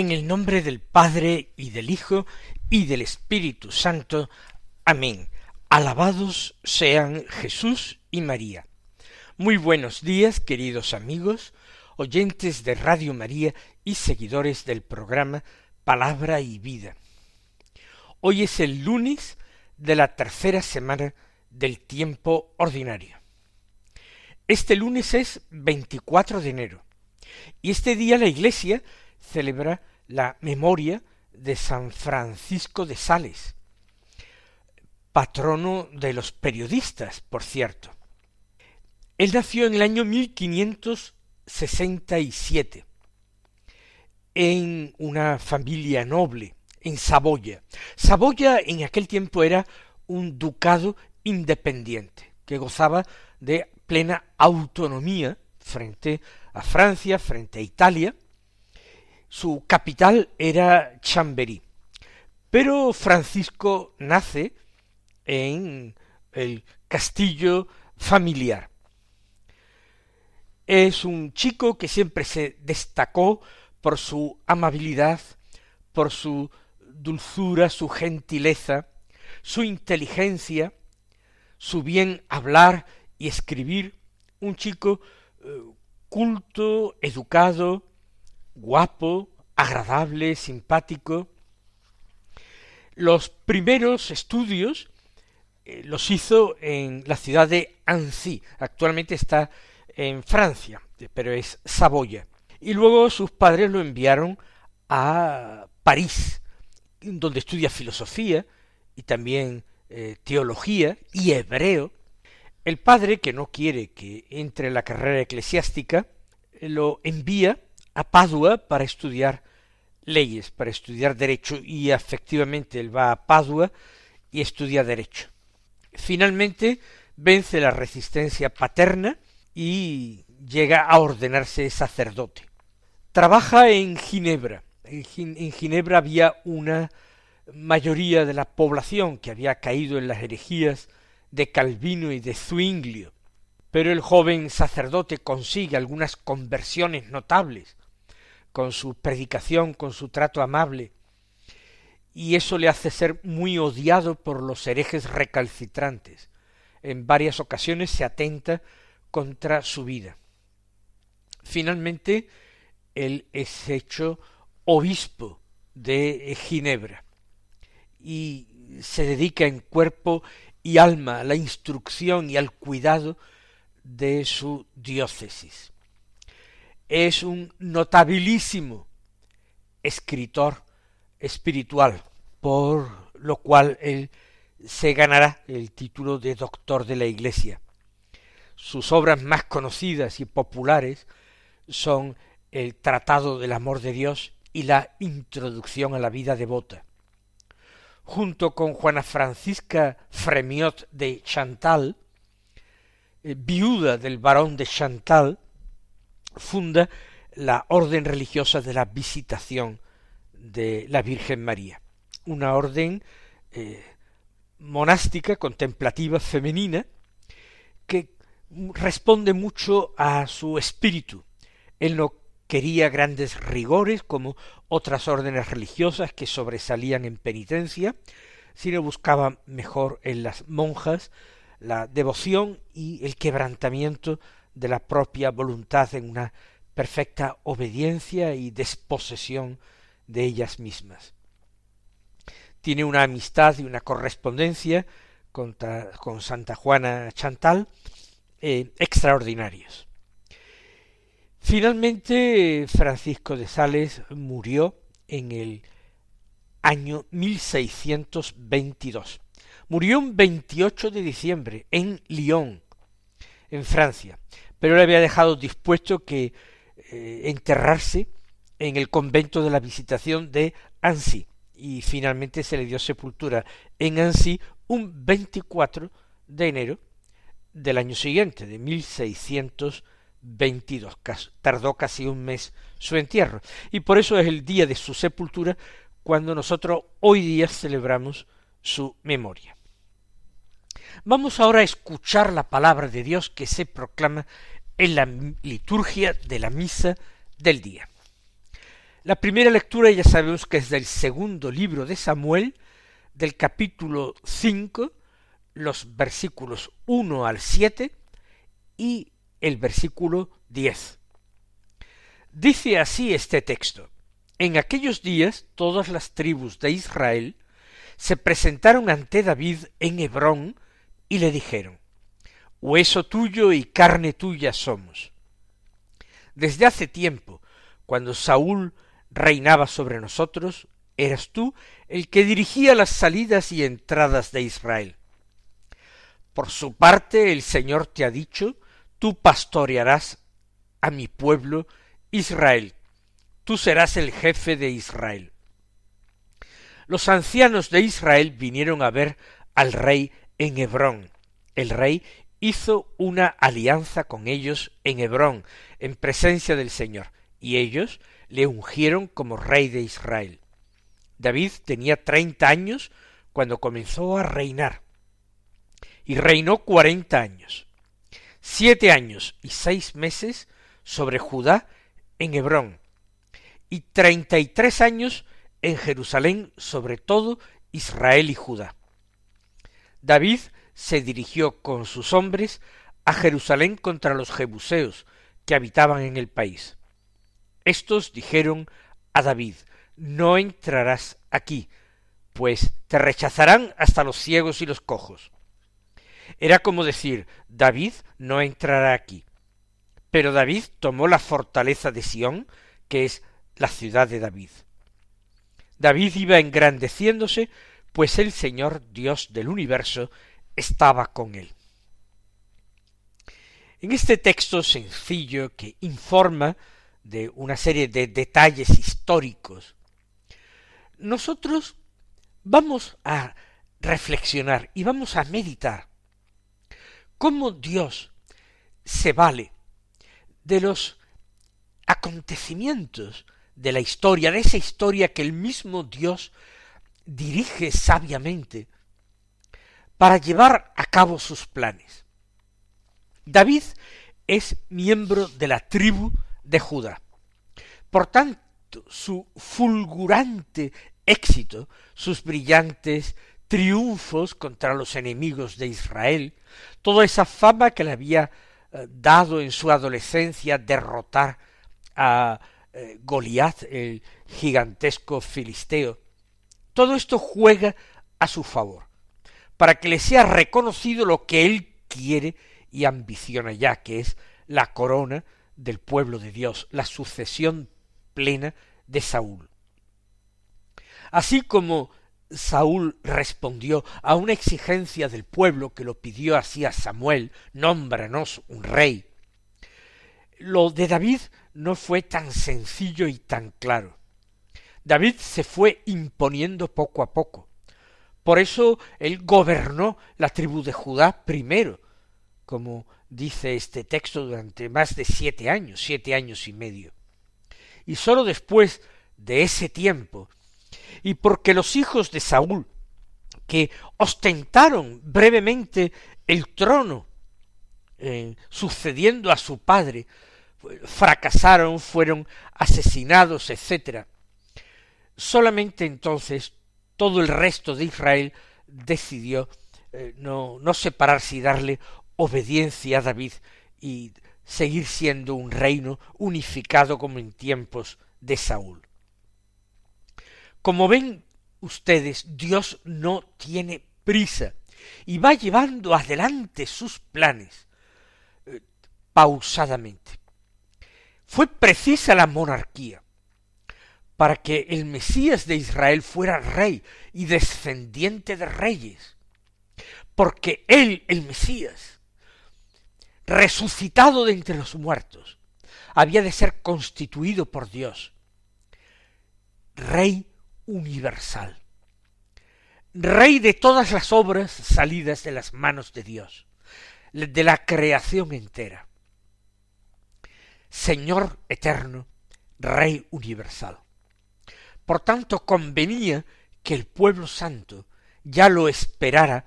En el nombre del Padre y del Hijo y del Espíritu Santo. Amén. Alabados sean Jesús y María. Muy buenos días, queridos amigos, oyentes de Radio María y seguidores del programa Palabra y Vida. Hoy es el lunes de la tercera semana del tiempo ordinario. Este lunes es 24 de enero y este día la Iglesia celebra la memoria de San Francisco de Sales, patrono de los periodistas, por cierto. Él nació en el año 1567 en una familia noble en Saboya. Saboya en aquel tiempo era un ducado independiente que gozaba de plena autonomía frente a Francia, frente a Italia, su capital era Chamberí. Pero Francisco nace en el castillo familiar. Es un chico que siempre se destacó por su amabilidad, por su dulzura, su gentileza, su inteligencia, su bien hablar y escribir, un chico eh, culto, educado, guapo, agradable, simpático. Los primeros estudios eh, los hizo en la ciudad de Annecy, actualmente está en Francia, pero es Saboya. Y luego sus padres lo enviaron a París, donde estudia filosofía y también eh, teología y hebreo. El padre, que no quiere que entre en la carrera eclesiástica, lo envía a Padua para estudiar leyes, para estudiar derecho, y efectivamente él va a Padua y estudia derecho. Finalmente vence la resistencia paterna y llega a ordenarse sacerdote. Trabaja en Ginebra. En Ginebra había una mayoría de la población que había caído en las herejías de Calvino y de Zwinglio. Pero el joven sacerdote consigue algunas conversiones notables con su predicación, con su trato amable, y eso le hace ser muy odiado por los herejes recalcitrantes. En varias ocasiones se atenta contra su vida. Finalmente, él es hecho obispo de Ginebra y se dedica en cuerpo y alma a la instrucción y al cuidado de su diócesis es un notabilísimo escritor espiritual, por lo cual él se ganará el título de doctor de la Iglesia. Sus obras más conocidas y populares son el Tratado del Amor de Dios y la Introducción a la vida devota. Junto con Juana Francisca Fremiot de Chantal, eh, viuda del barón de Chantal, funda la orden religiosa de la visitación de la Virgen María, una orden eh, monástica, contemplativa, femenina, que responde mucho a su espíritu. Él no quería grandes rigores como otras órdenes religiosas que sobresalían en penitencia, sino buscaba mejor en las monjas la devoción y el quebrantamiento de la propia voluntad en una perfecta obediencia y desposesión de ellas mismas. Tiene una amistad y una correspondencia con, Santa Juana Chantal eh, extraordinarios. Finalmente, Francisco de Sales murió en el año 1622. Murió un 28 de diciembre en Lyon, en Francia, pero le había dejado dispuesto que eh, enterrarse en el convento de la Visitación de Annecy, y finalmente se le dio sepultura en Annecy un 24 de enero del año siguiente, de 1622. Tardó casi un mes su entierro. Y por eso es el día de su sepultura cuando nosotros hoy día celebramos su memoria. Vamos ahora a escuchar la palabra de Dios que se proclama en la liturgia de la misa del día. La primera lectura ya sabemos que es del segundo libro de Samuel, del capítulo 5, los versículos 1 al 7 y el versículo 10. Dice así este texto. En aquellos días todas las tribus de Israel se presentaron ante David en Hebrón y le dijeron, Hueso tuyo y carne tuya somos. Desde hace tiempo, cuando Saúl reinaba sobre nosotros, eras tú el que dirigía las salidas y entradas de Israel. Por su parte el Señor te ha dicho, tú pastorearás a mi pueblo Israel, tú serás el jefe de Israel. Los ancianos de Israel vinieron a ver al rey en Hebrón. El rey hizo una alianza con ellos en Hebrón, en presencia del Señor, y ellos le ungieron como rey de Israel. David tenía treinta años cuando comenzó a reinar y reinó cuarenta años, siete años y seis meses sobre Judá en Hebrón, y treinta y tres años en Jerusalén sobre todo Israel y Judá. David se dirigió con sus hombres a Jerusalén contra los jebuseos que habitaban en el país. Estos dijeron a David, no entrarás aquí, pues te rechazarán hasta los ciegos y los cojos. Era como decir, David no entrará aquí. Pero David tomó la fortaleza de Sión, que es la ciudad de David. David iba engrandeciéndose, pues el Señor Dios del universo estaba con él. En este texto sencillo que informa de una serie de detalles históricos, nosotros vamos a reflexionar y vamos a meditar cómo Dios se vale de los acontecimientos de la historia, de esa historia que el mismo Dios dirige sabiamente para llevar a cabo sus planes. David es miembro de la tribu de Judá. Por tanto, su fulgurante éxito, sus brillantes triunfos contra los enemigos de Israel, toda esa fama que le había eh, dado en su adolescencia derrotar a eh, Goliat, el gigantesco filisteo, todo esto juega a su favor, para que le sea reconocido lo que él quiere y ambiciona ya, que es la corona del pueblo de Dios, la sucesión plena de Saúl. Así como Saúl respondió a una exigencia del pueblo que lo pidió así a Samuel, nómbranos un rey. Lo de David no fue tan sencillo y tan claro. David se fue imponiendo poco a poco. Por eso él gobernó la tribu de Judá primero, como dice este texto, durante más de siete años, siete años y medio. Y sólo después de ese tiempo y porque los hijos de Saúl, que ostentaron brevemente el trono, eh, sucediendo a su padre, fracasaron, fueron asesinados, etc. Solamente entonces todo el resto de Israel decidió eh, no, separarse y darle obediencia a David y seguir siendo un reino unificado como en tiempos de Saúl. Como ven ustedes, Dios no tiene prisa y va llevando adelante sus planes eh, pausadamente. Fue precisa la monarquía para que el Mesías de Israel fuera rey y descendiente de reyes, porque él, el Mesías, resucitado de entre los muertos, había de ser constituido por Dios, rey universal, Rey de todas las obras salidas de las manos de Dios, de la creación entera, Señor eterno, Rey universal. Por tanto, convenía que el pueblo santo ya lo esperara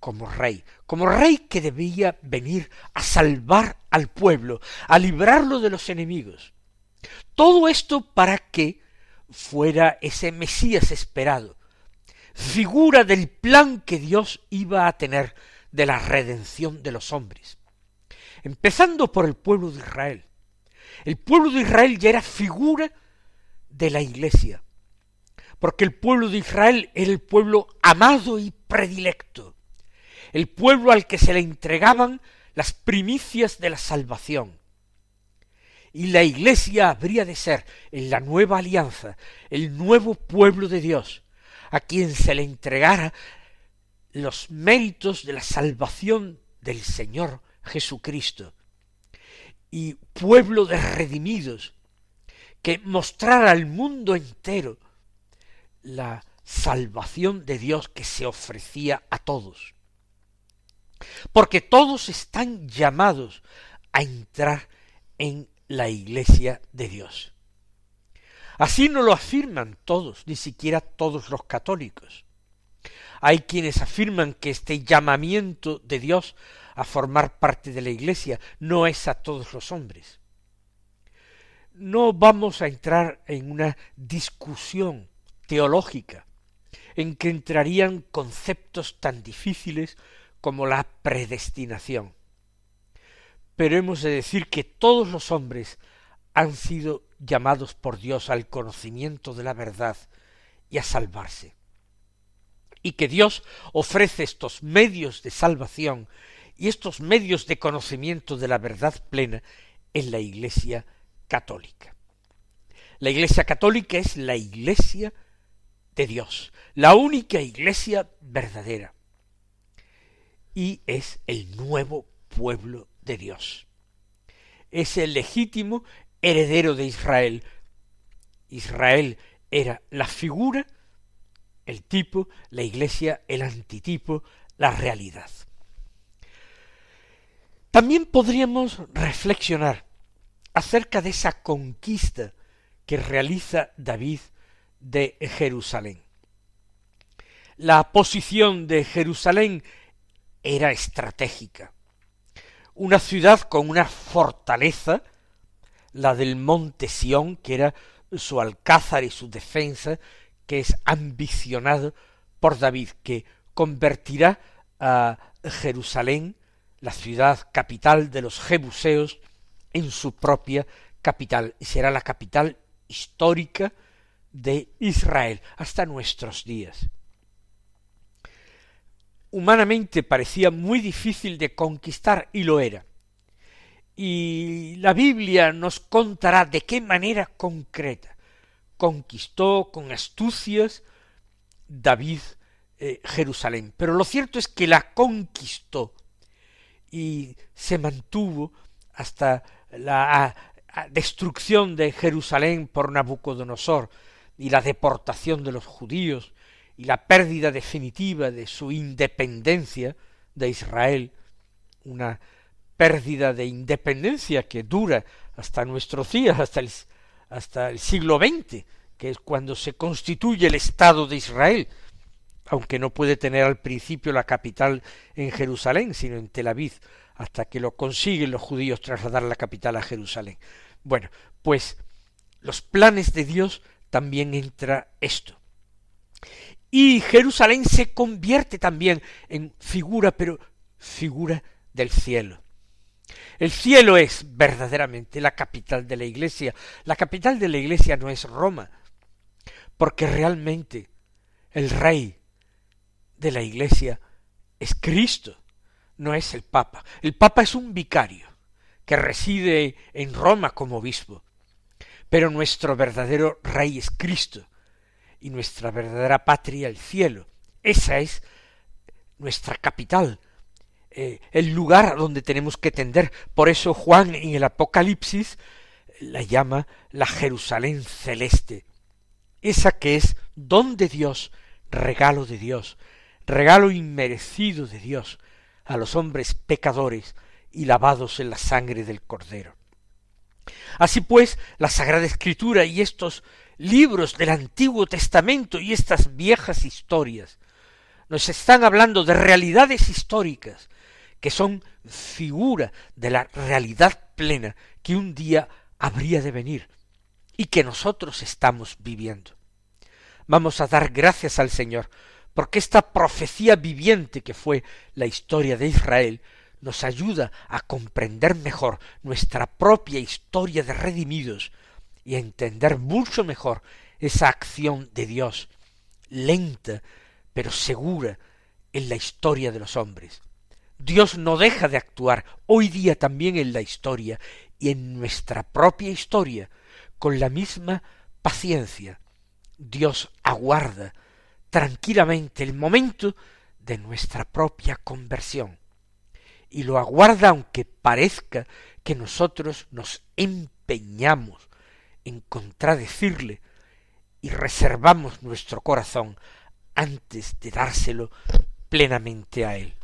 como rey, como rey que debía venir a salvar al pueblo, a librarlo de los enemigos. Todo esto para que fuera ese Mesías esperado, figura del plan que Dios iba a tener de la redención de los hombres. Empezando por el pueblo de Israel. El pueblo de Israel ya era figura de la iglesia, porque el pueblo de Israel era el pueblo amado y predilecto, el pueblo al que se le entregaban las primicias de la salvación. Y la iglesia habría de ser, en la nueva alianza, el nuevo pueblo de Dios, a quien se le entregara los méritos de la salvación del Señor Jesucristo, y pueblo de redimidos, que mostrara al mundo entero la salvación de Dios que se ofrecía a todos. Porque todos están llamados a entrar en la iglesia de Dios. Así no lo afirman todos, ni siquiera todos los católicos. Hay quienes afirman que este llamamiento de Dios a formar parte de la iglesia no es a todos los hombres. No vamos a entrar en una discusión teológica en que entrarían conceptos tan difíciles como la predestinación. Pero hemos de decir que todos los hombres han sido llamados por Dios al conocimiento de la verdad y a salvarse. Y que Dios ofrece estos medios de salvación y estos medios de conocimiento de la verdad plena en la Iglesia católica. La Iglesia católica es la Iglesia de Dios, la única Iglesia verdadera. Y es el nuevo pueblo de Dios. Es el legítimo heredero de Israel. Israel era la figura, el tipo, la iglesia, el antitipo, la realidad. También podríamos reflexionar acerca de esa conquista que realiza David de Jerusalén. La posición de Jerusalén era estratégica. Una ciudad con una fortaleza, la del monte Sión, que era su alcázar y su defensa, que es ambicionado por David, que convertirá a Jerusalén la ciudad capital de los jebuseos en su propia capital y será la capital histórica de Israel hasta nuestros días. Humanamente parecía muy difícil de conquistar y lo era. Y la Biblia nos contará de qué manera concreta conquistó con astucias David eh, Jerusalén. Pero lo cierto es que la conquistó y se mantuvo hasta la destrucción de Jerusalén por Nabucodonosor y la deportación de los judíos y la pérdida definitiva de su independencia de Israel, una pérdida de independencia que dura hasta nuestros días, hasta el, hasta el siglo XX, que es cuando se constituye el Estado de Israel, aunque no puede tener al principio la capital en Jerusalén, sino en Tel Aviv, hasta que lo consiguen los judíos trasladar la capital a Jerusalén. Bueno, pues los planes de Dios también entra esto. Y Jerusalén se convierte también en figura, pero figura del cielo. El cielo es verdaderamente la capital de la iglesia. La capital de la iglesia no es Roma, porque realmente el rey de la Iglesia es Cristo, no es el Papa. El Papa es un vicario que reside en Roma como obispo, pero nuestro verdadero Rey es Cristo y nuestra verdadera patria el cielo. Esa es nuestra capital, eh, el lugar donde tenemos que tender. Por eso Juan en el Apocalipsis la llama la Jerusalén celeste, esa que es don de Dios, regalo de Dios, regalo inmerecido de Dios a los hombres pecadores y lavados en la sangre del Cordero. Así pues, la Sagrada Escritura y estos libros del Antiguo Testamento y estas viejas historias nos están hablando de realidades históricas que son figura de la realidad plena que un día habría de venir y que nosotros estamos viviendo. Vamos a dar gracias al Señor porque esta profecía viviente que fue la historia de Israel nos ayuda a comprender mejor nuestra propia historia de redimidos y a entender mucho mejor esa acción de Dios, lenta pero segura en la historia de los hombres. Dios no deja de actuar hoy día también en la historia y en nuestra propia historia con la misma paciencia. Dios aguarda tranquilamente el momento de nuestra propia conversión y lo aguarda aunque parezca que nosotros nos empeñamos en contradecirle y reservamos nuestro corazón antes de dárselo plenamente a él.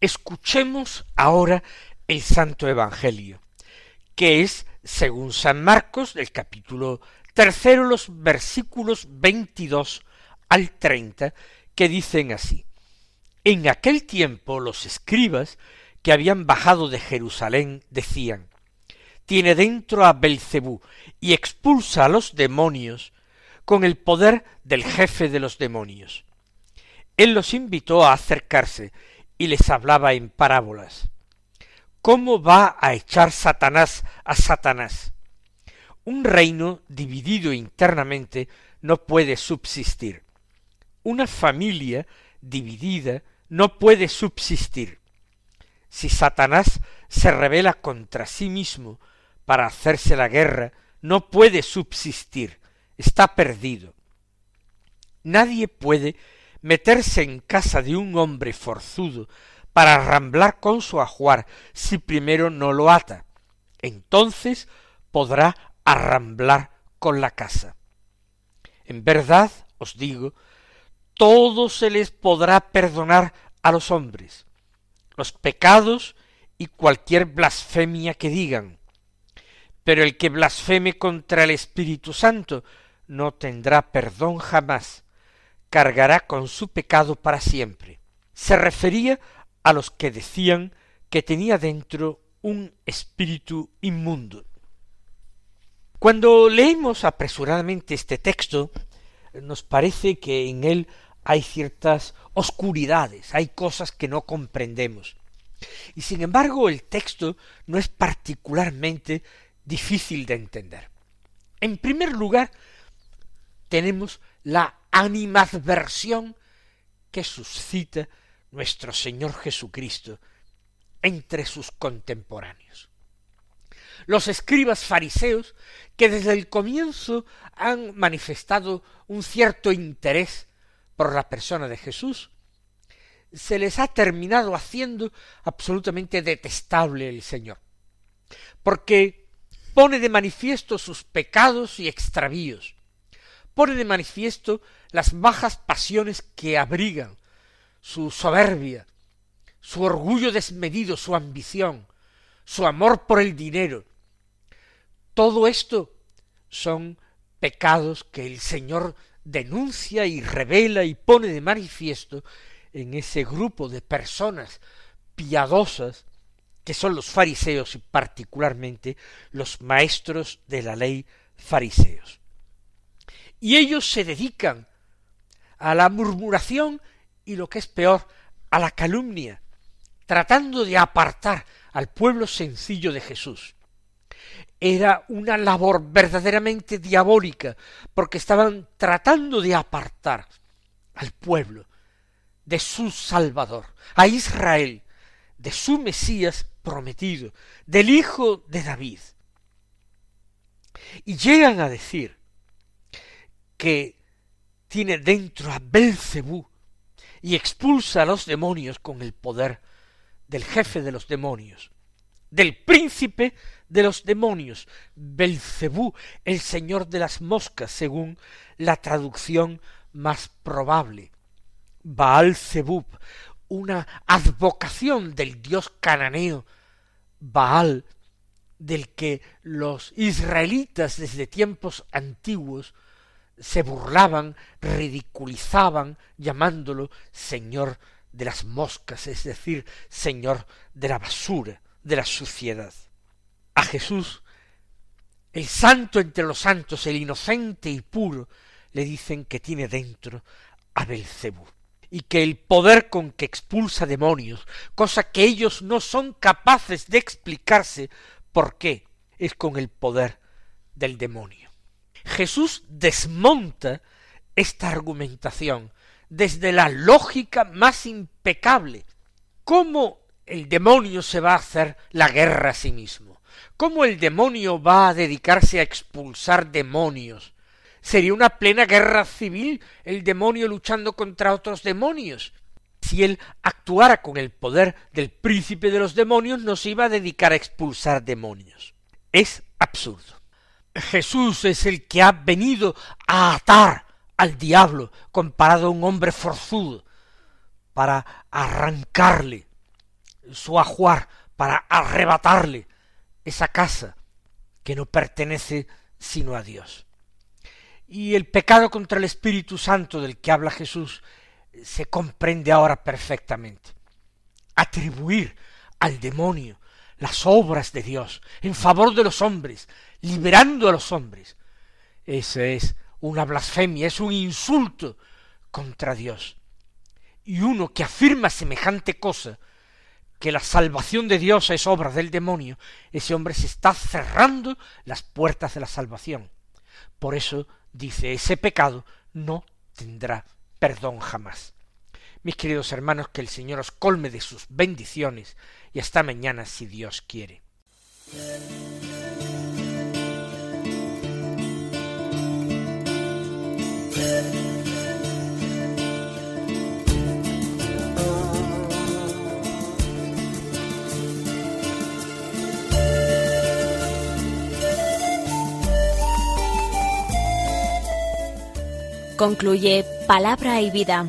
Escuchemos ahora el Santo Evangelio, que es, según San Marcos, del capítulo tercero, los versículos veintidós al treinta, que dicen así. En aquel tiempo los escribas que habían bajado de Jerusalén decían, tiene dentro a Belcebú y expulsa a los demonios con el poder del jefe de los demonios. Él los invitó a acercarse y les hablaba en parábolas. ¿Cómo va a echar Satanás a Satanás? Un reino dividido internamente no puede subsistir. Una familia dividida no puede subsistir. Si Satanás se revela contra sí mismo para hacerse la guerra, no puede subsistir, está perdido. Nadie puede meterse en casa de un hombre forzudo para arramblar con su ajuar si primero no lo ata. Entonces podrá arramblar con la casa. En verdad os digo, todo se les podrá perdonar a los hombres, los pecados y cualquier blasfemia que digan. Pero el que blasfeme contra el Espíritu Santo no tendrá perdón jamás, cargará con su pecado para siempre. Se refería a los que decían que tenía dentro un espíritu inmundo. Cuando leemos apresuradamente este texto, nos parece que en él hay ciertas oscuridades, hay cosas que no comprendemos. Y sin embargo el texto no es particularmente difícil de entender. En primer lugar, tenemos la animadversión que suscita nuestro Señor Jesucristo entre sus contemporáneos. Los escribas fariseos, que desde el comienzo han manifestado un cierto interés por la persona de Jesús, se les ha terminado haciendo absolutamente detestable el Señor, porque pone de manifiesto sus pecados y extravíos, pone de manifiesto las bajas pasiones que abrigan su soberbia, su orgullo desmedido, su ambición, su amor por el dinero. Todo esto son pecados que el Señor denuncia y revela y pone de manifiesto en ese grupo de personas piadosas que son los fariseos y particularmente los maestros de la ley fariseos. Y ellos se dedican a la murmuración y lo que es peor, a la calumnia, tratando de apartar al pueblo sencillo de Jesús. Era una labor verdaderamente diabólica, porque estaban tratando de apartar al pueblo de su Salvador, a Israel, de su Mesías prometido, del Hijo de David. Y llegan a decir que tiene dentro a Belcebú y expulsa a los demonios con el poder del jefe de los demonios, del príncipe de los demonios, Belcebú, el señor de las moscas, según la traducción más probable. Baal Zebub, una advocación del dios cananeo Baal, del que los israelitas desde tiempos antiguos se burlaban, ridiculizaban, llamándolo Señor de las moscas, es decir, Señor de la basura, de la suciedad. A Jesús, el santo entre los santos, el inocente y puro, le dicen que tiene dentro a Belcebú y que el poder con que expulsa demonios, cosa que ellos no son capaces de explicarse por qué, es con el poder del demonio. Jesús desmonta esta argumentación desde la lógica más impecable. ¿Cómo el demonio se va a hacer la guerra a sí mismo? ¿Cómo el demonio va a dedicarse a expulsar demonios? Sería una plena guerra civil el demonio luchando contra otros demonios. Si él actuara con el poder del príncipe de los demonios, no se iba a dedicar a expulsar demonios. Es absurdo. Jesús es el que ha venido a atar al diablo comparado a un hombre forzudo para arrancarle su ajuar, para arrebatarle esa casa que no pertenece sino a Dios. Y el pecado contra el Espíritu Santo del que habla Jesús se comprende ahora perfectamente. Atribuir al demonio las obras de Dios en favor de los hombres, liberando a los hombres. Eso es una blasfemia, es un insulto contra Dios. Y uno que afirma semejante cosa, que la salvación de Dios es obra del demonio, ese hombre se está cerrando las puertas de la salvación. Por eso dice, ese pecado no tendrá perdón jamás. Mis queridos hermanos, que el Señor os colme de sus bendiciones y hasta mañana si Dios quiere. Concluye Palabra y Vida,